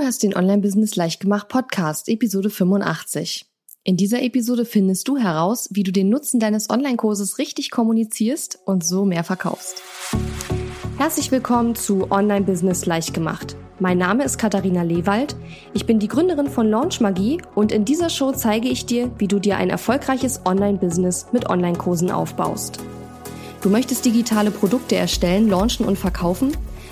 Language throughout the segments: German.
hörst den Online-Business Leichtgemacht Podcast, Episode 85. In dieser Episode findest du heraus, wie du den Nutzen deines Online-Kurses richtig kommunizierst und so mehr verkaufst. Herzlich willkommen zu Online-Business Leichtgemacht. Mein Name ist Katharina Lewald. Ich bin die Gründerin von Launch Magie und in dieser Show zeige ich dir, wie du dir ein erfolgreiches Online-Business mit Online-Kursen aufbaust. Du möchtest digitale Produkte erstellen, launchen und verkaufen?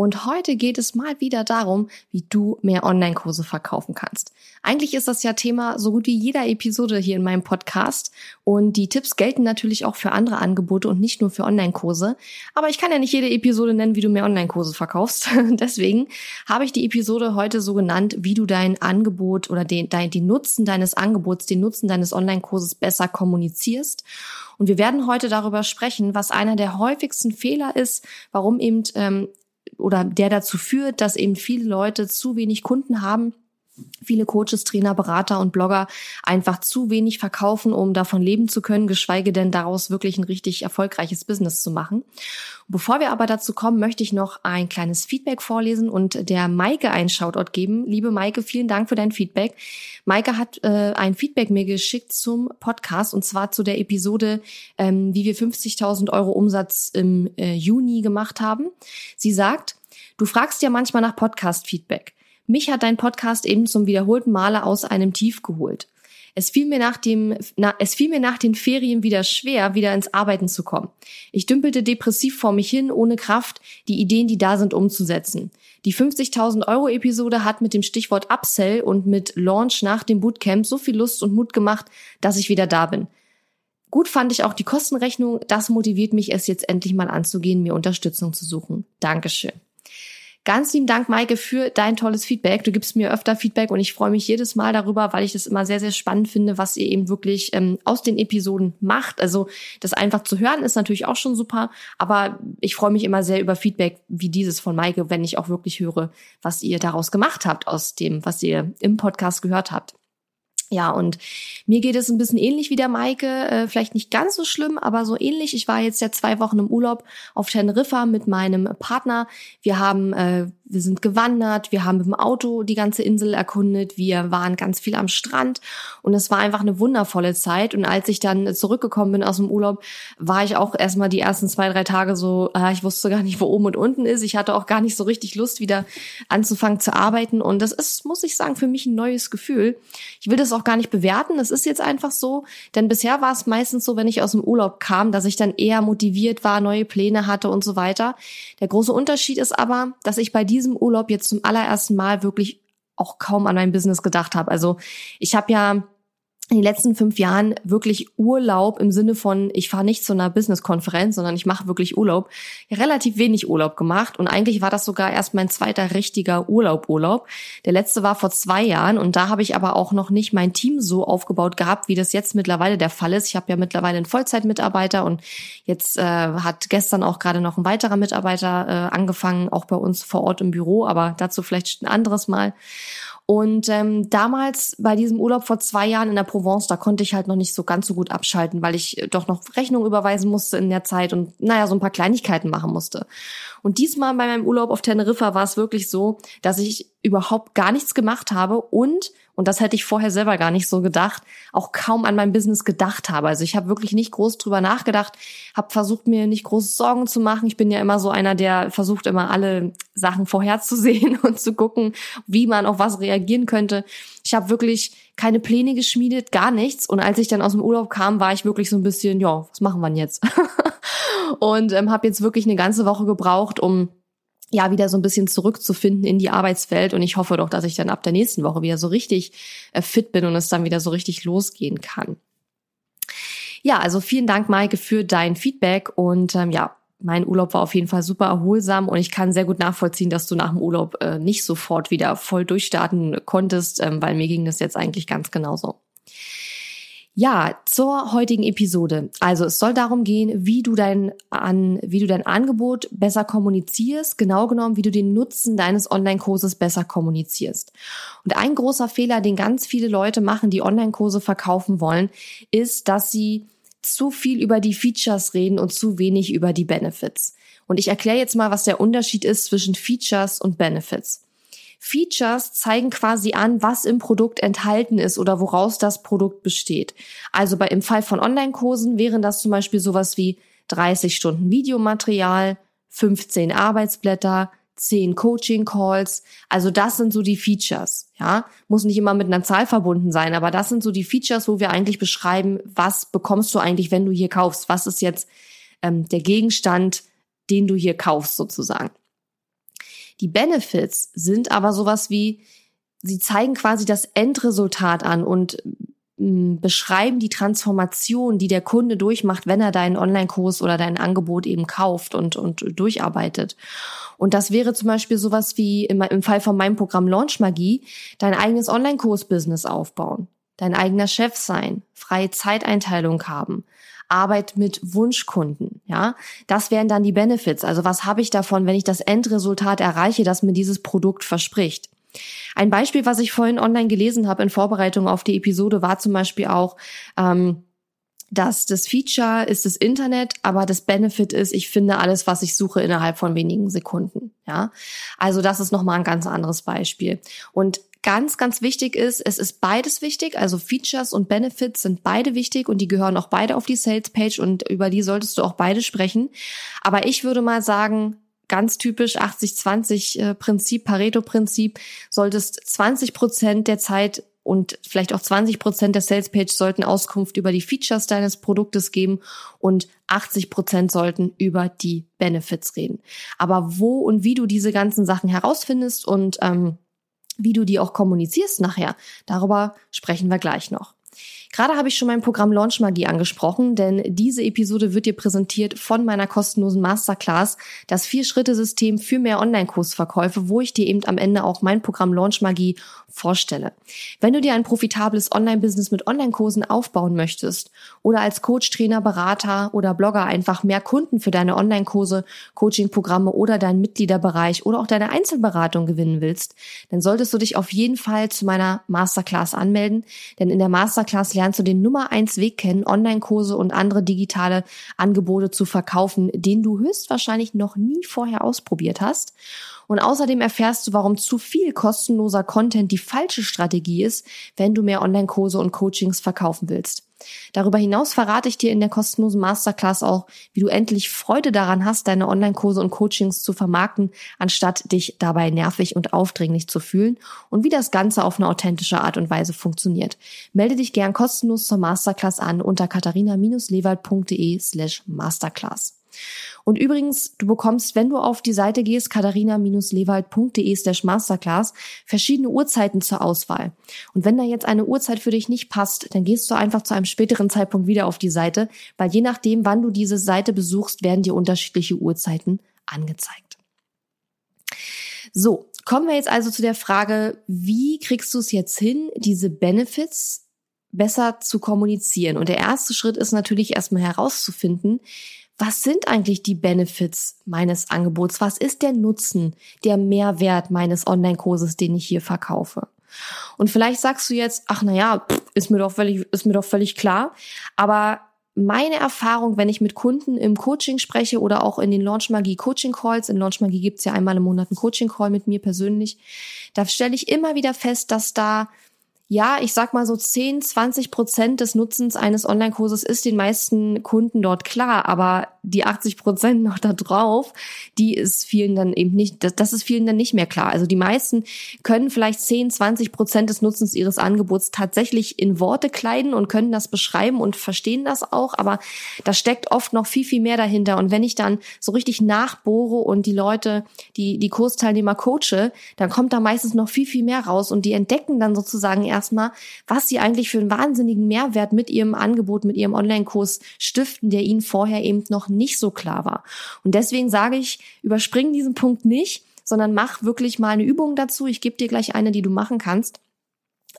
und heute geht es mal wieder darum, wie du mehr Online-Kurse verkaufen kannst. Eigentlich ist das ja Thema so gut wie jeder Episode hier in meinem Podcast. Und die Tipps gelten natürlich auch für andere Angebote und nicht nur für Online-Kurse. Aber ich kann ja nicht jede Episode nennen, wie du mehr Online-Kurse verkaufst. Deswegen habe ich die Episode heute so genannt, wie du dein Angebot oder den, dein, den Nutzen deines Angebots, den Nutzen deines Online-Kurses besser kommunizierst. Und wir werden heute darüber sprechen, was einer der häufigsten Fehler ist, warum eben ähm, oder der dazu führt, dass eben viele Leute zu wenig Kunden haben viele Coaches, Trainer, Berater und Blogger einfach zu wenig verkaufen, um davon leben zu können, geschweige denn daraus wirklich ein richtig erfolgreiches Business zu machen. Bevor wir aber dazu kommen, möchte ich noch ein kleines Feedback vorlesen und der Maike einen Shoutout geben. Liebe Maike, vielen Dank für dein Feedback. Maike hat äh, ein Feedback mir geschickt zum Podcast und zwar zu der Episode, ähm, wie wir 50.000 Euro Umsatz im äh, Juni gemacht haben. Sie sagt, du fragst ja manchmal nach Podcast-Feedback. Mich hat dein Podcast eben zum wiederholten Male aus einem Tief geholt. Es fiel mir nach dem, na, es fiel mir nach den Ferien wieder schwer, wieder ins Arbeiten zu kommen. Ich dümpelte depressiv vor mich hin, ohne Kraft, die Ideen, die da sind, umzusetzen. Die 50.000 Euro Episode hat mit dem Stichwort Upsell und mit Launch nach dem Bootcamp so viel Lust und Mut gemacht, dass ich wieder da bin. Gut fand ich auch die Kostenrechnung. Das motiviert mich, es jetzt endlich mal anzugehen, mir Unterstützung zu suchen. Dankeschön. Ganz lieben Dank, Maike, für dein tolles Feedback. Du gibst mir öfter Feedback und ich freue mich jedes Mal darüber, weil ich das immer sehr, sehr spannend finde, was ihr eben wirklich ähm, aus den Episoden macht. Also das einfach zu hören ist natürlich auch schon super, aber ich freue mich immer sehr über Feedback wie dieses von Maike, wenn ich auch wirklich höre, was ihr daraus gemacht habt aus dem, was ihr im Podcast gehört habt. Ja, und mir geht es ein bisschen ähnlich wie der Maike, äh, vielleicht nicht ganz so schlimm, aber so ähnlich. Ich war jetzt ja zwei Wochen im Urlaub auf Teneriffa mit meinem Partner. Wir haben äh, wir sind gewandert, wir haben mit dem Auto die ganze Insel erkundet, wir waren ganz viel am Strand und es war einfach eine wundervolle Zeit. Und als ich dann zurückgekommen bin aus dem Urlaub, war ich auch erstmal die ersten zwei, drei Tage so, äh, ich wusste gar nicht, wo oben und unten ist. Ich hatte auch gar nicht so richtig Lust, wieder anzufangen zu arbeiten. Und das ist, muss ich sagen, für mich ein neues Gefühl. Ich will das auch gar nicht bewerten. Das ist jetzt einfach so. Denn bisher war es meistens so, wenn ich aus dem Urlaub kam, dass ich dann eher motiviert war, neue Pläne hatte und so weiter. Der große Unterschied ist aber, dass ich bei diesem diesem Urlaub jetzt zum allerersten Mal wirklich auch kaum an mein Business gedacht habe. Also ich habe ja in den letzten fünf Jahren wirklich Urlaub im Sinne von, ich fahre nicht zu einer Business-Konferenz, sondern ich mache wirklich Urlaub, relativ wenig Urlaub gemacht. Und eigentlich war das sogar erst mein zweiter richtiger Urlaub, Urlaub. Der letzte war vor zwei Jahren und da habe ich aber auch noch nicht mein Team so aufgebaut gehabt, wie das jetzt mittlerweile der Fall ist. Ich habe ja mittlerweile einen Vollzeitmitarbeiter und jetzt äh, hat gestern auch gerade noch ein weiterer Mitarbeiter äh, angefangen, auch bei uns vor Ort im Büro, aber dazu vielleicht ein anderes Mal. Und ähm, damals bei diesem Urlaub vor zwei Jahren in der Provence, da konnte ich halt noch nicht so ganz so gut abschalten, weil ich äh, doch noch Rechnung überweisen musste in der Zeit und naja, so ein paar Kleinigkeiten machen musste. Und diesmal bei meinem Urlaub auf Teneriffa war es wirklich so, dass ich überhaupt gar nichts gemacht habe und und das hätte ich vorher selber gar nicht so gedacht, auch kaum an mein Business gedacht habe. Also ich habe wirklich nicht groß drüber nachgedacht, habe versucht mir nicht große Sorgen zu machen. Ich bin ja immer so einer, der versucht immer alle Sachen vorherzusehen und zu gucken, wie man auf was reagieren könnte. Ich habe wirklich keine Pläne geschmiedet, gar nichts. Und als ich dann aus dem Urlaub kam, war ich wirklich so ein bisschen, ja, was machen wir denn jetzt? und ähm, habe jetzt wirklich eine ganze Woche gebraucht, um ja wieder so ein bisschen zurückzufinden in die Arbeitswelt und ich hoffe doch, dass ich dann ab der nächsten Woche wieder so richtig äh, fit bin und es dann wieder so richtig losgehen kann. Ja, also vielen Dank, Maike, für dein Feedback und ähm, ja, mein Urlaub war auf jeden Fall super erholsam und ich kann sehr gut nachvollziehen, dass du nach dem Urlaub äh, nicht sofort wieder voll durchstarten konntest, ähm, weil mir ging das jetzt eigentlich ganz genauso. Ja, zur heutigen Episode. Also es soll darum gehen, wie du dein an, wie du dein Angebot besser kommunizierst, genau genommen, wie du den Nutzen deines Online-Kurses besser kommunizierst. Und ein großer Fehler, den ganz viele Leute machen, die Online-Kurse verkaufen wollen, ist, dass sie zu viel über die Features reden und zu wenig über die Benefits. Und ich erkläre jetzt mal, was der Unterschied ist zwischen Features und Benefits. Features zeigen quasi an, was im Produkt enthalten ist oder woraus das Produkt besteht. Also bei, im Fall von Online-Kursen wären das zum Beispiel sowas wie 30 Stunden Videomaterial, 15 Arbeitsblätter, 10 Coaching-Calls. Also das sind so die Features. Ja, muss nicht immer mit einer Zahl verbunden sein, aber das sind so die Features, wo wir eigentlich beschreiben, was bekommst du eigentlich, wenn du hier kaufst? Was ist jetzt ähm, der Gegenstand, den du hier kaufst sozusagen? Die Benefits sind aber sowas wie, sie zeigen quasi das Endresultat an und mm, beschreiben die Transformation, die der Kunde durchmacht, wenn er deinen Online-Kurs oder dein Angebot eben kauft und, und durcharbeitet. Und das wäre zum Beispiel sowas wie im, im Fall von meinem Programm Launch Magie, dein eigenes Online-Kurs-Business aufbauen, dein eigener Chef sein, freie Zeiteinteilung haben, Arbeit mit Wunschkunden, ja. Das wären dann die Benefits. Also was habe ich davon, wenn ich das Endresultat erreiche, das mir dieses Produkt verspricht? Ein Beispiel, was ich vorhin online gelesen habe in Vorbereitung auf die Episode, war zum Beispiel auch, ähm, dass das Feature ist das Internet, aber das Benefit ist, ich finde alles, was ich suche, innerhalb von wenigen Sekunden. Ja, also das ist nochmal ein ganz anderes Beispiel. Und Ganz, ganz wichtig ist, es ist beides wichtig, also Features und Benefits sind beide wichtig und die gehören auch beide auf die Sales Page und über die solltest du auch beide sprechen. Aber ich würde mal sagen, ganz typisch 80-20 äh, Prinzip, Pareto Prinzip, solltest 20 Prozent der Zeit und vielleicht auch 20 Prozent der Sales Page sollten Auskunft über die Features deines Produktes geben und 80 Prozent sollten über die Benefits reden. Aber wo und wie du diese ganzen Sachen herausfindest und ähm, wie du die auch kommunizierst nachher, darüber sprechen wir gleich noch. Gerade habe ich schon mein Programm Launch Magie angesprochen, denn diese Episode wird dir präsentiert von meiner kostenlosen Masterclass, das Vier-Schritte-System für mehr Online-Kursverkäufe, wo ich dir eben am Ende auch mein Programm Launch Magie vorstelle. Wenn du dir ein profitables Online-Business mit Online-Kursen aufbauen möchtest oder als Coach, Trainer, Berater oder Blogger einfach mehr Kunden für deine Online-Kurse, Coaching-Programme oder deinen Mitgliederbereich oder auch deine Einzelberatung gewinnen willst, dann solltest du dich auf jeden Fall zu meiner Masterclass anmelden, denn in der Masterclass lernst du den Nummer eins Weg kennen, Online-Kurse und andere digitale Angebote zu verkaufen, den du höchstwahrscheinlich noch nie vorher ausprobiert hast. Und außerdem erfährst du, warum zu viel kostenloser Content die falsche Strategie ist, wenn du mehr Online-Kurse und Coachings verkaufen willst. Darüber hinaus verrate ich dir in der kostenlosen Masterclass auch, wie du endlich Freude daran hast, deine Online-Kurse und Coachings zu vermarkten, anstatt dich dabei nervig und aufdringlich zu fühlen und wie das Ganze auf eine authentische Art und Weise funktioniert. Melde dich gern kostenlos zur Masterclass an unter katharina-lewald.de slash masterclass. Und übrigens, du bekommst, wenn du auf die Seite gehst, katharina-lewald.de slash masterclass, verschiedene Uhrzeiten zur Auswahl. Und wenn da jetzt eine Uhrzeit für dich nicht passt, dann gehst du einfach zu einem späteren Zeitpunkt wieder auf die Seite, weil je nachdem, wann du diese Seite besuchst, werden dir unterschiedliche Uhrzeiten angezeigt. So, kommen wir jetzt also zu der Frage, wie kriegst du es jetzt hin, diese Benefits besser zu kommunizieren? Und der erste Schritt ist natürlich erstmal herauszufinden, was sind eigentlich die Benefits meines Angebots? Was ist der Nutzen, der Mehrwert meines Online-Kurses, den ich hier verkaufe? Und vielleicht sagst du jetzt, ach na ja, ist mir doch völlig, ist mir doch völlig klar. Aber meine Erfahrung, wenn ich mit Kunden im Coaching spreche oder auch in den Launch Magie Coaching Calls, in Launch Magie gibt's ja einmal im Monat einen Coaching Call mit mir persönlich, da stelle ich immer wieder fest, dass da ja, ich sag mal so 10, 20 Prozent des Nutzens eines Online-Kurses ist den meisten Kunden dort klar, aber die 80 Prozent noch da drauf, die ist vielen dann eben nicht, das, das ist vielen dann nicht mehr klar. Also die meisten können vielleicht 10, 20 Prozent des Nutzens ihres Angebots tatsächlich in Worte kleiden und können das beschreiben und verstehen das auch, aber da steckt oft noch viel, viel mehr dahinter. Und wenn ich dann so richtig nachbohre und die Leute, die, die Kursteilnehmer coache, dann kommt da meistens noch viel, viel mehr raus und die entdecken dann sozusagen erstmal, was sie eigentlich für einen wahnsinnigen Mehrwert mit ihrem Angebot, mit ihrem Online-Kurs stiften, der ihnen vorher eben noch nicht so klar war. Und deswegen sage ich, überspring diesen Punkt nicht, sondern mach wirklich mal eine Übung dazu. Ich gebe dir gleich eine, die du machen kannst.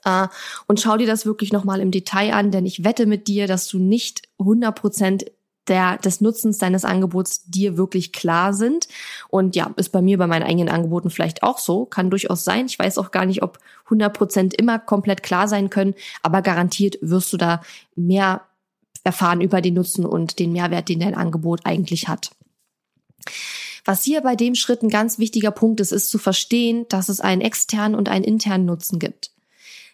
Uh, und schau dir das wirklich nochmal im Detail an, denn ich wette mit dir, dass du nicht 100 Prozent der, des Nutzens deines Angebots dir wirklich klar sind. Und ja, ist bei mir bei meinen eigenen Angeboten vielleicht auch so. Kann durchaus sein. Ich weiß auch gar nicht, ob 100 Prozent immer komplett klar sein können, aber garantiert wirst du da mehr erfahren über den Nutzen und den Mehrwert, den dein Angebot eigentlich hat. Was hier bei dem Schritt ein ganz wichtiger Punkt ist, ist zu verstehen, dass es einen externen und einen internen Nutzen gibt.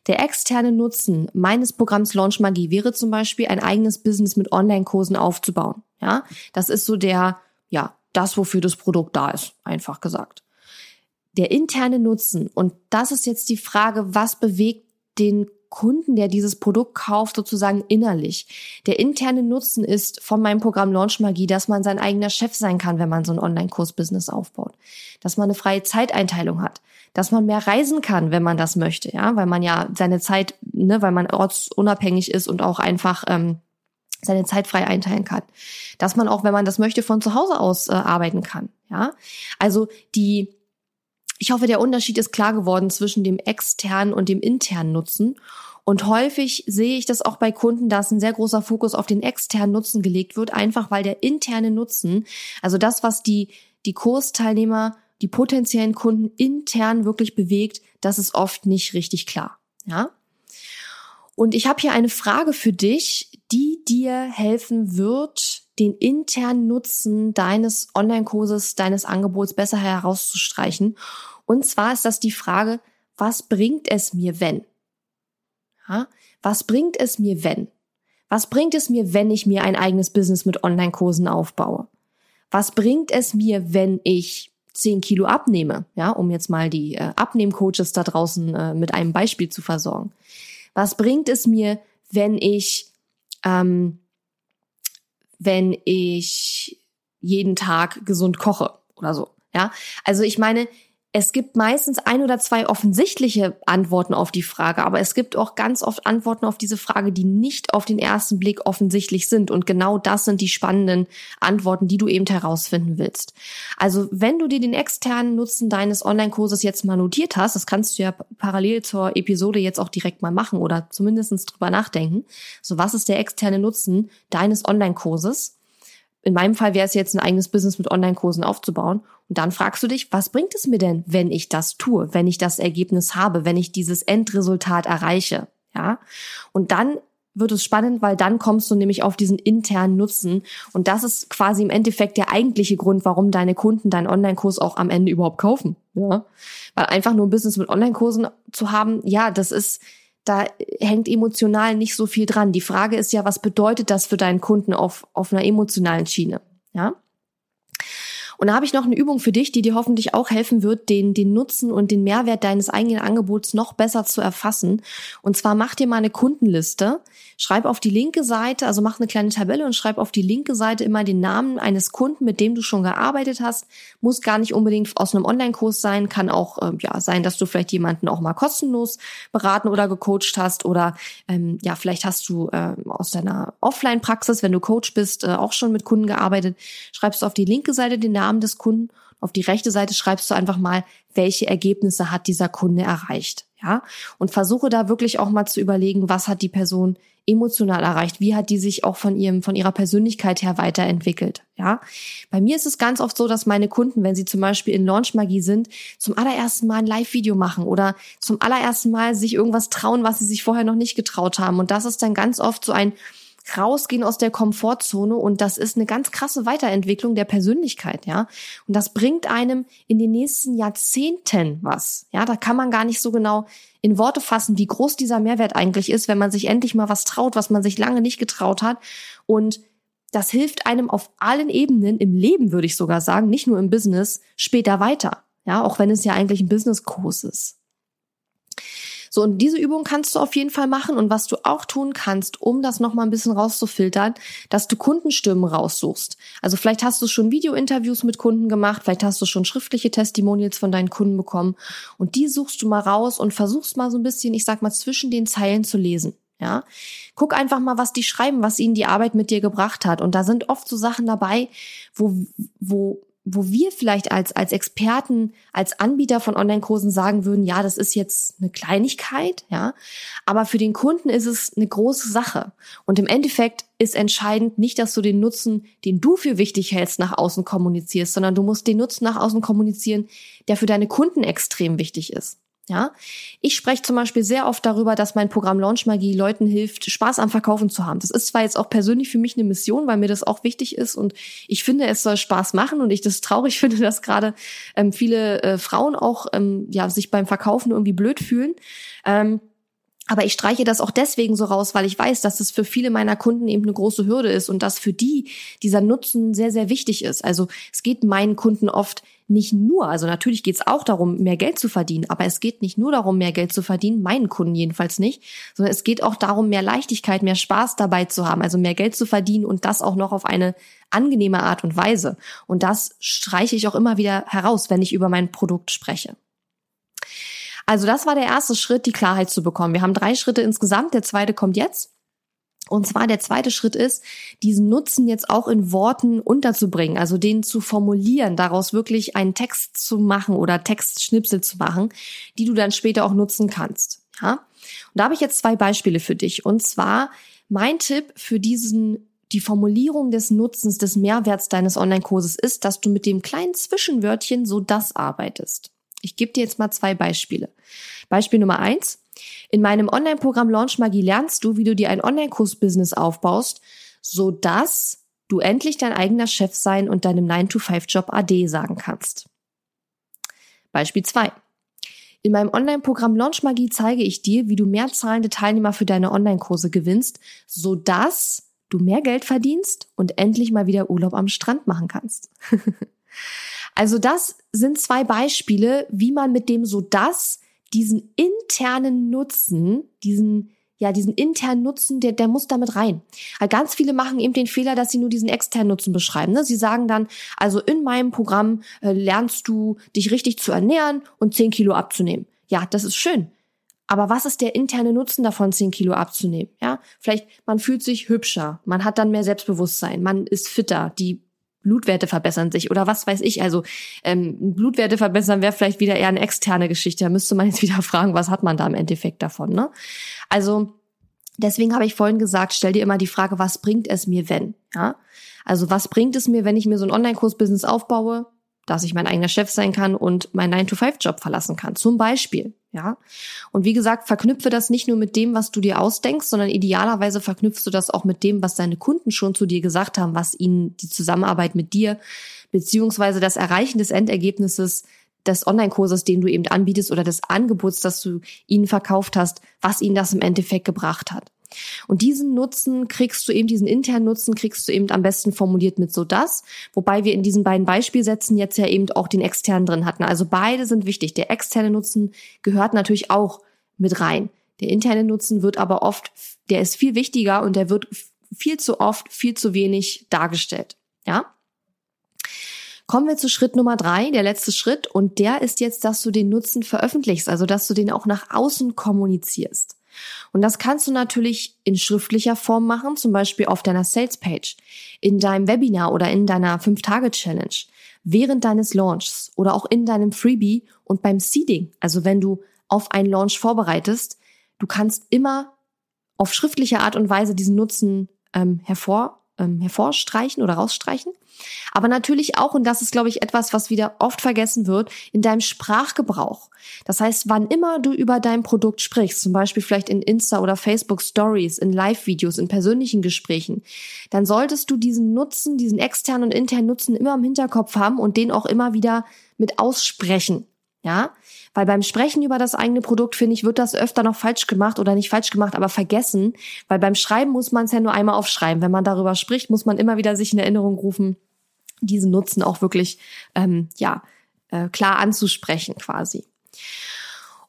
Der externe Nutzen meines Programms Launch Magie wäre zum Beispiel ein eigenes Business mit Online-Kursen aufzubauen. Ja, das ist so der, ja, das, wofür das Produkt da ist, einfach gesagt. Der interne Nutzen, und das ist jetzt die Frage, was bewegt den Kunden, der dieses Produkt kauft, sozusagen innerlich. Der interne Nutzen ist von meinem Programm Launch Magie, dass man sein eigener Chef sein kann, wenn man so ein Online-Kurs-Business aufbaut. Dass man eine freie Zeiteinteilung hat. Dass man mehr reisen kann, wenn man das möchte, ja, weil man ja seine Zeit, ne, weil man ortsunabhängig ist und auch einfach ähm, seine Zeit frei einteilen kann. Dass man auch, wenn man das möchte, von zu Hause aus äh, arbeiten kann, ja. Also die ich hoffe, der Unterschied ist klar geworden zwischen dem externen und dem internen Nutzen. Und häufig sehe ich das auch bei Kunden, dass ein sehr großer Fokus auf den externen Nutzen gelegt wird, einfach weil der interne Nutzen, also das, was die, die Kursteilnehmer, die potenziellen Kunden intern wirklich bewegt, das ist oft nicht richtig klar. Ja? Und ich habe hier eine Frage für dich, die dir helfen wird, den internen Nutzen deines Online-Kurses, deines Angebots besser herauszustreichen. Und zwar ist das die Frage, was bringt es mir, wenn? Ja? Was bringt es mir, wenn? Was bringt es mir, wenn ich mir ein eigenes Business mit Online-Kursen aufbaue? Was bringt es mir, wenn ich 10 Kilo abnehme? Ja, um jetzt mal die äh, Abnehmcoaches da draußen äh, mit einem Beispiel zu versorgen. Was bringt es mir, wenn ich ähm, wenn ich jeden Tag gesund koche oder so. Ja, also ich meine, es gibt meistens ein oder zwei offensichtliche Antworten auf die Frage, aber es gibt auch ganz oft Antworten auf diese Frage, die nicht auf den ersten Blick offensichtlich sind. Und genau das sind die spannenden Antworten, die du eben herausfinden willst. Also wenn du dir den externen Nutzen deines Online-Kurses jetzt mal notiert hast, das kannst du ja parallel zur Episode jetzt auch direkt mal machen oder zumindestens drüber nachdenken. So, was ist der externe Nutzen deines Online-Kurses? In meinem Fall wäre es jetzt ein eigenes Business mit Online-Kursen aufzubauen. Und dann fragst du dich, was bringt es mir denn, wenn ich das tue, wenn ich das Ergebnis habe, wenn ich dieses Endresultat erreiche? Ja. Und dann wird es spannend, weil dann kommst du nämlich auf diesen internen Nutzen. Und das ist quasi im Endeffekt der eigentliche Grund, warum deine Kunden deinen Online-Kurs auch am Ende überhaupt kaufen. Ja. Weil einfach nur ein Business mit Online-Kursen zu haben, ja, das ist, da hängt emotional nicht so viel dran. Die Frage ist ja, was bedeutet das für deinen Kunden auf, auf einer emotionalen Schiene? Ja. Und da habe ich noch eine Übung für dich, die dir hoffentlich auch helfen wird, den, den Nutzen und den Mehrwert deines eigenen Angebots noch besser zu erfassen. Und zwar mach dir mal eine Kundenliste, schreib auf die linke Seite, also mach eine kleine Tabelle und schreib auf die linke Seite immer den Namen eines Kunden, mit dem du schon gearbeitet hast. Muss gar nicht unbedingt aus einem Online-Kurs sein, kann auch äh, ja sein, dass du vielleicht jemanden auch mal kostenlos beraten oder gecoacht hast oder ähm, ja, vielleicht hast du äh, aus deiner Offline-Praxis, wenn du Coach bist, äh, auch schon mit Kunden gearbeitet. Schreibst auf die linke Seite den Namen Namen des Kunden. Auf die rechte Seite schreibst du einfach mal, welche Ergebnisse hat dieser Kunde erreicht. Ja, und versuche da wirklich auch mal zu überlegen, was hat die Person emotional erreicht? Wie hat die sich auch von ihrem, von ihrer Persönlichkeit her weiterentwickelt? Ja, bei mir ist es ganz oft so, dass meine Kunden, wenn sie zum Beispiel in Launch Magie sind, zum allerersten Mal ein Live-Video machen oder zum allerersten Mal sich irgendwas trauen, was sie sich vorher noch nicht getraut haben. Und das ist dann ganz oft so ein rausgehen aus der Komfortzone und das ist eine ganz krasse Weiterentwicklung der Persönlichkeit, ja. Und das bringt einem in den nächsten Jahrzehnten was. Ja, da kann man gar nicht so genau in Worte fassen, wie groß dieser Mehrwert eigentlich ist, wenn man sich endlich mal was traut, was man sich lange nicht getraut hat und das hilft einem auf allen Ebenen im Leben, würde ich sogar sagen, nicht nur im Business, später weiter. Ja, auch wenn es ja eigentlich ein Businesskurs ist. So, und diese Übung kannst du auf jeden Fall machen. Und was du auch tun kannst, um das nochmal ein bisschen rauszufiltern, dass du Kundenstimmen raussuchst. Also vielleicht hast du schon Video-Interviews mit Kunden gemacht, vielleicht hast du schon schriftliche Testimonials von deinen Kunden bekommen. Und die suchst du mal raus und versuchst mal so ein bisschen, ich sag mal, zwischen den Zeilen zu lesen. Ja, guck einfach mal, was die schreiben, was ihnen die Arbeit mit dir gebracht hat. Und da sind oft so Sachen dabei, wo, wo wo wir vielleicht als, als Experten, als Anbieter von Online-Kursen sagen würden, ja, das ist jetzt eine Kleinigkeit, ja. Aber für den Kunden ist es eine große Sache. Und im Endeffekt ist entscheidend nicht, dass du den Nutzen, den du für wichtig hältst, nach außen kommunizierst, sondern du musst den Nutzen nach außen kommunizieren, der für deine Kunden extrem wichtig ist. Ja, ich spreche zum Beispiel sehr oft darüber, dass mein Programm Launch Magie Leuten hilft, Spaß am Verkaufen zu haben. Das ist zwar jetzt auch persönlich für mich eine Mission, weil mir das auch wichtig ist und ich finde, es soll Spaß machen und ich das traurig finde, dass gerade ähm, viele äh, Frauen auch ähm, ja sich beim Verkaufen irgendwie blöd fühlen. Ähm, aber ich streiche das auch deswegen so raus, weil ich weiß, dass es für viele meiner Kunden eben eine große Hürde ist und dass für die dieser Nutzen sehr, sehr wichtig ist. Also es geht meinen Kunden oft nicht nur, also natürlich geht es auch darum, mehr Geld zu verdienen, aber es geht nicht nur darum, mehr Geld zu verdienen, meinen Kunden jedenfalls nicht, sondern es geht auch darum, mehr Leichtigkeit, mehr Spaß dabei zu haben, also mehr Geld zu verdienen und das auch noch auf eine angenehme Art und Weise. Und das streiche ich auch immer wieder heraus, wenn ich über mein Produkt spreche. Also das war der erste Schritt, die Klarheit zu bekommen. Wir haben drei Schritte insgesamt. Der zweite kommt jetzt. Und zwar der zweite Schritt ist, diesen Nutzen jetzt auch in Worten unterzubringen, also den zu formulieren, daraus wirklich einen Text zu machen oder Textschnipsel zu machen, die du dann später auch nutzen kannst. Ja? Und da habe ich jetzt zwei Beispiele für dich. Und zwar mein Tipp für diesen die Formulierung des Nutzens, des Mehrwerts deines Online-Kurses ist, dass du mit dem kleinen Zwischenwörtchen so das arbeitest. Ich gebe dir jetzt mal zwei Beispiele. Beispiel Nummer eins. In meinem Online-Programm Launch Magie lernst du, wie du dir ein Online-Kurs-Business aufbaust, so dass du endlich dein eigener Chef sein und deinem 9-to-5-Job AD sagen kannst. Beispiel zwei. In meinem Online-Programm Launch Magie zeige ich dir, wie du mehr zahlende Teilnehmer für deine Online-Kurse gewinnst, so dass du mehr Geld verdienst und endlich mal wieder Urlaub am Strand machen kannst. Also das sind zwei Beispiele, wie man mit dem so das, diesen internen Nutzen, diesen ja, diesen internen Nutzen, der, der muss damit rein. Weil ganz viele machen eben den Fehler, dass sie nur diesen externen Nutzen beschreiben. Ne? Sie sagen dann, also in meinem Programm äh, lernst du, dich richtig zu ernähren und 10 Kilo abzunehmen. Ja, das ist schön. Aber was ist der interne Nutzen davon, 10 Kilo abzunehmen? Ja, vielleicht man fühlt sich hübscher, man hat dann mehr Selbstbewusstsein, man ist fitter, die Blutwerte verbessern sich oder was weiß ich. Also ähm, Blutwerte verbessern wäre vielleicht wieder eher eine externe Geschichte. Da müsste man jetzt wieder fragen, was hat man da im Endeffekt davon. Ne? Also deswegen habe ich vorhin gesagt, stell dir immer die Frage, was bringt es mir, wenn? Ja? Also was bringt es mir, wenn ich mir so ein Online-Kurs-Business aufbaue, dass ich mein eigener Chef sein kann und meinen 9-to-5-Job verlassen kann? Zum Beispiel. Ja. Und wie gesagt, verknüpfe das nicht nur mit dem, was du dir ausdenkst, sondern idealerweise verknüpfst du das auch mit dem, was deine Kunden schon zu dir gesagt haben, was ihnen die Zusammenarbeit mit dir beziehungsweise das Erreichen des Endergebnisses des Online-Kurses, den du eben anbietest oder des Angebots, das du ihnen verkauft hast, was ihnen das im Endeffekt gebracht hat. Und diesen Nutzen kriegst du eben, diesen internen Nutzen kriegst du eben am besten formuliert mit so das, wobei wir in diesen beiden Beispielsätzen jetzt ja eben auch den externen drin hatten. Also beide sind wichtig. Der externe Nutzen gehört natürlich auch mit rein. Der interne Nutzen wird aber oft, der ist viel wichtiger und der wird viel zu oft, viel zu wenig dargestellt. Ja? Kommen wir zu Schritt Nummer drei, der letzte Schritt, und der ist jetzt, dass du den Nutzen veröffentlichst, also dass du den auch nach außen kommunizierst. Und das kannst du natürlich in schriftlicher Form machen, zum Beispiel auf deiner Sales-Page, in deinem Webinar oder in deiner 5-Tage-Challenge, während deines Launchs oder auch in deinem Freebie und beim Seeding. Also wenn du auf einen Launch vorbereitest, du kannst immer auf schriftliche Art und Weise diesen Nutzen ähm, hervor, ähm, hervorstreichen oder rausstreichen. Aber natürlich auch, und das ist, glaube ich, etwas, was wieder oft vergessen wird, in deinem Sprachgebrauch. Das heißt, wann immer du über dein Produkt sprichst, zum Beispiel vielleicht in Insta oder Facebook Stories, in Live-Videos, in persönlichen Gesprächen, dann solltest du diesen Nutzen, diesen externen und internen Nutzen immer im Hinterkopf haben und den auch immer wieder mit aussprechen. Ja, weil beim Sprechen über das eigene Produkt, finde ich, wird das öfter noch falsch gemacht oder nicht falsch gemacht, aber vergessen, weil beim Schreiben muss man es ja nur einmal aufschreiben. Wenn man darüber spricht, muss man immer wieder sich in Erinnerung rufen, diesen Nutzen auch wirklich, ähm, ja, äh, klar anzusprechen quasi.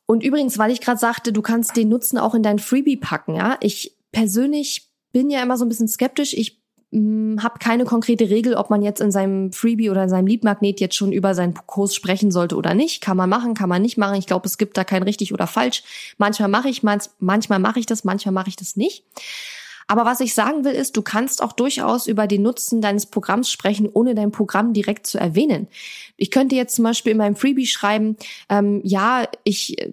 Und übrigens, weil ich gerade sagte, du kannst den Nutzen auch in dein Freebie packen, ja. Ich persönlich bin ja immer so ein bisschen skeptisch. Ich habe keine konkrete Regel, ob man jetzt in seinem Freebie oder in seinem Leadmagnet jetzt schon über seinen Kurs sprechen sollte oder nicht. Kann man machen, kann man nicht machen. Ich glaube, es gibt da kein richtig oder falsch. Manchmal mache ich, manchmal mache ich das, manchmal mache ich das nicht. Aber was ich sagen will, ist, du kannst auch durchaus über den Nutzen deines Programms sprechen, ohne dein Programm direkt zu erwähnen. Ich könnte jetzt zum Beispiel in meinem Freebie schreiben, ähm, ja, ich, äh,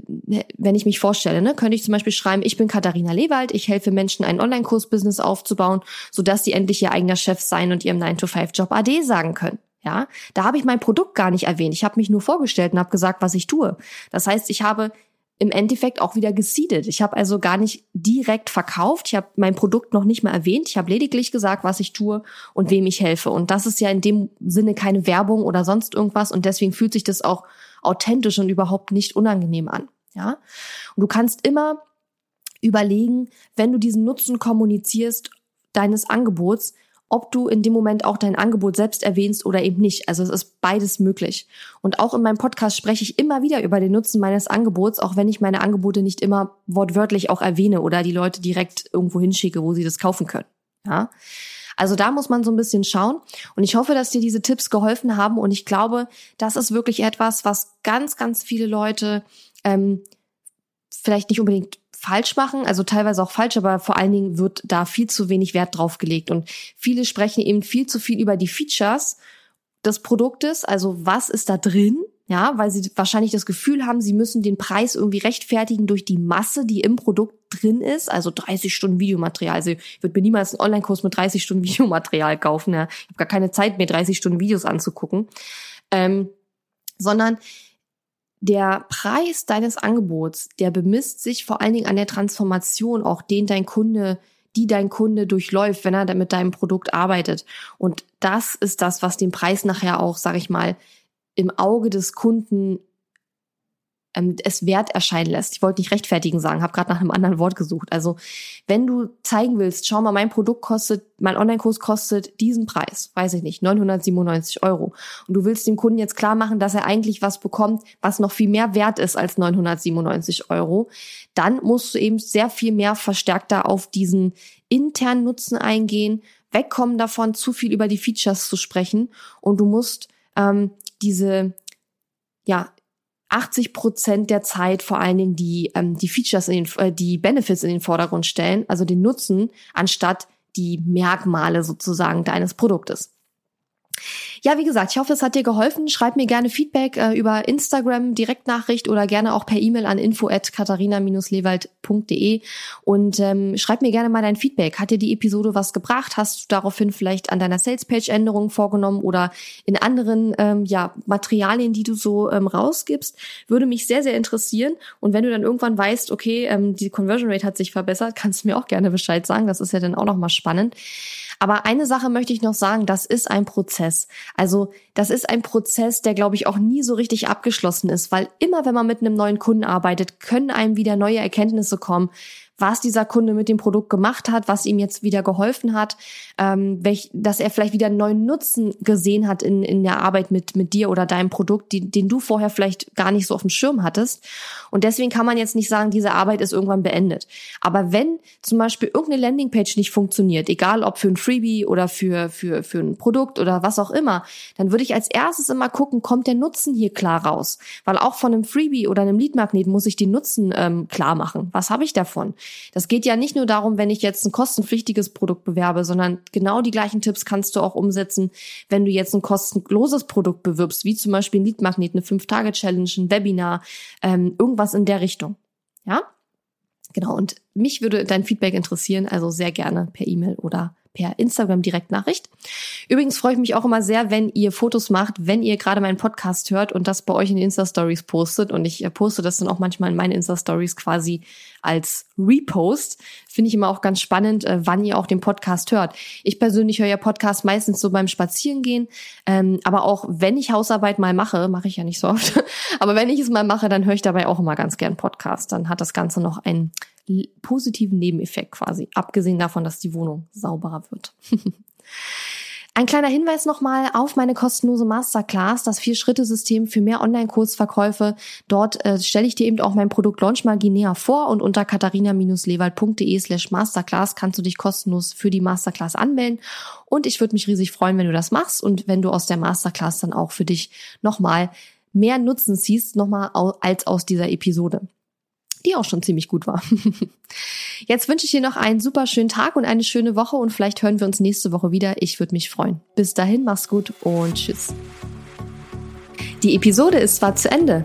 wenn ich mich vorstelle, ne, könnte ich zum Beispiel schreiben, ich bin Katharina Lewald, ich helfe Menschen, ein Online-Kurs-Business aufzubauen, sodass sie endlich ihr eigener Chef sein und ihrem 9-to-5-Job AD sagen können. Ja, da habe ich mein Produkt gar nicht erwähnt. Ich habe mich nur vorgestellt und habe gesagt, was ich tue. Das heißt, ich habe im Endeffekt auch wieder geseedet. Ich habe also gar nicht direkt verkauft. Ich habe mein Produkt noch nicht mal erwähnt. Ich habe lediglich gesagt, was ich tue und wem ich helfe. Und das ist ja in dem Sinne keine Werbung oder sonst irgendwas. Und deswegen fühlt sich das auch authentisch und überhaupt nicht unangenehm an. Ja. Und du kannst immer überlegen, wenn du diesen Nutzen kommunizierst deines Angebots, ob du in dem Moment auch dein Angebot selbst erwähnst oder eben nicht. Also es ist beides möglich. Und auch in meinem Podcast spreche ich immer wieder über den Nutzen meines Angebots, auch wenn ich meine Angebote nicht immer wortwörtlich auch erwähne oder die Leute direkt irgendwo hinschicke, wo sie das kaufen können. Ja. Also da muss man so ein bisschen schauen. Und ich hoffe, dass dir diese Tipps geholfen haben. Und ich glaube, das ist wirklich etwas, was ganz, ganz viele Leute ähm, vielleicht nicht unbedingt falsch machen, also teilweise auch falsch, aber vor allen Dingen wird da viel zu wenig Wert drauf gelegt und viele sprechen eben viel zu viel über die Features des Produktes, also was ist da drin, ja, weil sie wahrscheinlich das Gefühl haben, sie müssen den Preis irgendwie rechtfertigen durch die Masse, die im Produkt drin ist, also 30 Stunden Videomaterial. Also ich würde mir niemals einen Online-Kurs mit 30 Stunden Videomaterial kaufen, ja. ich habe gar keine Zeit mehr, 30 Stunden Videos anzugucken, ähm, sondern der Preis deines Angebots, der bemisst sich vor allen Dingen an der Transformation, auch den dein Kunde, die dein Kunde durchläuft, wenn er mit deinem Produkt arbeitet. Und das ist das, was den Preis nachher auch, sag ich mal, im Auge des Kunden ähm, es wert erscheinen lässt. Ich wollte nicht rechtfertigen sagen, habe gerade nach einem anderen Wort gesucht. Also wenn du zeigen willst, schau mal, mein Produkt kostet, mein Online-Kurs kostet diesen Preis, weiß ich nicht, 997 Euro. Und du willst dem Kunden jetzt klar machen, dass er eigentlich was bekommt, was noch viel mehr wert ist als 997 Euro, dann musst du eben sehr viel mehr verstärkter auf diesen internen Nutzen eingehen, wegkommen davon, zu viel über die Features zu sprechen und du musst ähm, diese ja, 80 Prozent der Zeit vor allen Dingen die, ähm, die Features, in den, äh, die Benefits in den Vordergrund stellen, also den Nutzen, anstatt die Merkmale sozusagen deines Produktes. Ja, wie gesagt, ich hoffe, es hat dir geholfen. Schreib mir gerne Feedback äh, über Instagram, Direktnachricht oder gerne auch per E-Mail an info@katharina-lewald.de und ähm, schreib mir gerne mal dein Feedback. Hat dir die Episode was gebracht? Hast du daraufhin vielleicht an deiner Salespage Änderungen vorgenommen oder in anderen ähm, ja, Materialien, die du so ähm, rausgibst? Würde mich sehr, sehr interessieren. Und wenn du dann irgendwann weißt, okay, ähm, die Conversion Rate hat sich verbessert, kannst du mir auch gerne Bescheid sagen. Das ist ja dann auch nochmal spannend. Aber eine Sache möchte ich noch sagen, das ist ein Prozess. Also das ist ein Prozess, der, glaube ich, auch nie so richtig abgeschlossen ist, weil immer, wenn man mit einem neuen Kunden arbeitet, können einem wieder neue Erkenntnisse kommen, was dieser Kunde mit dem Produkt gemacht hat, was ihm jetzt wieder geholfen hat, ähm, welch, dass er vielleicht wieder einen neuen Nutzen gesehen hat in, in der Arbeit mit, mit dir oder deinem Produkt, die, den du vorher vielleicht gar nicht so auf dem Schirm hattest. Und deswegen kann man jetzt nicht sagen, diese Arbeit ist irgendwann beendet. Aber wenn zum Beispiel irgendeine Landingpage nicht funktioniert, egal ob für ein Freebie oder für, für, für ein Produkt oder was auch immer, dann würde ich als erstes immer gucken, kommt der Nutzen hier klar raus? Weil auch von einem Freebie oder einem Leadmagnet muss ich den Nutzen ähm, klar machen. Was habe ich davon? Das geht ja nicht nur darum, wenn ich jetzt ein kostenpflichtiges Produkt bewerbe, sondern genau die gleichen Tipps kannst du auch umsetzen, wenn du jetzt ein kostenloses Produkt bewirbst, wie zum Beispiel ein Leadmagnet, eine 5-Tage-Challenge, ein Webinar, ähm, irgendwas in der Richtung. Ja? Genau, und mich würde dein Feedback interessieren, also sehr gerne per E-Mail oder per Instagram Direktnachricht. Übrigens freue ich mich auch immer sehr, wenn ihr Fotos macht, wenn ihr gerade meinen Podcast hört und das bei euch in den Insta Stories postet und ich äh, poste das dann auch manchmal in meine Insta Stories quasi als Repost. Finde ich immer auch ganz spannend, äh, wann ihr auch den Podcast hört. Ich persönlich höre ja Podcast meistens so beim Spazierengehen, ähm, aber auch wenn ich Hausarbeit mal mache, mache ich ja nicht so oft, aber wenn ich es mal mache, dann höre ich dabei auch immer ganz gern Podcast. Dann hat das Ganze noch einen positiven Nebeneffekt quasi, abgesehen davon, dass die Wohnung sauberer wird. Ein kleiner Hinweis nochmal auf meine kostenlose Masterclass, das Vier-Schritte-System für mehr Online-Kursverkäufe. Dort äh, stelle ich dir eben auch mein Produkt Launch Magie näher vor und unter katharina-lewald.de slash Masterclass kannst du dich kostenlos für die Masterclass anmelden. Und ich würde mich riesig freuen, wenn du das machst und wenn du aus der Masterclass dann auch für dich nochmal mehr Nutzen ziehst, nochmal als aus dieser Episode die auch schon ziemlich gut war. Jetzt wünsche ich dir noch einen super schönen Tag und eine schöne Woche und vielleicht hören wir uns nächste Woche wieder. Ich würde mich freuen. Bis dahin, mach's gut und tschüss. Die Episode ist zwar zu Ende,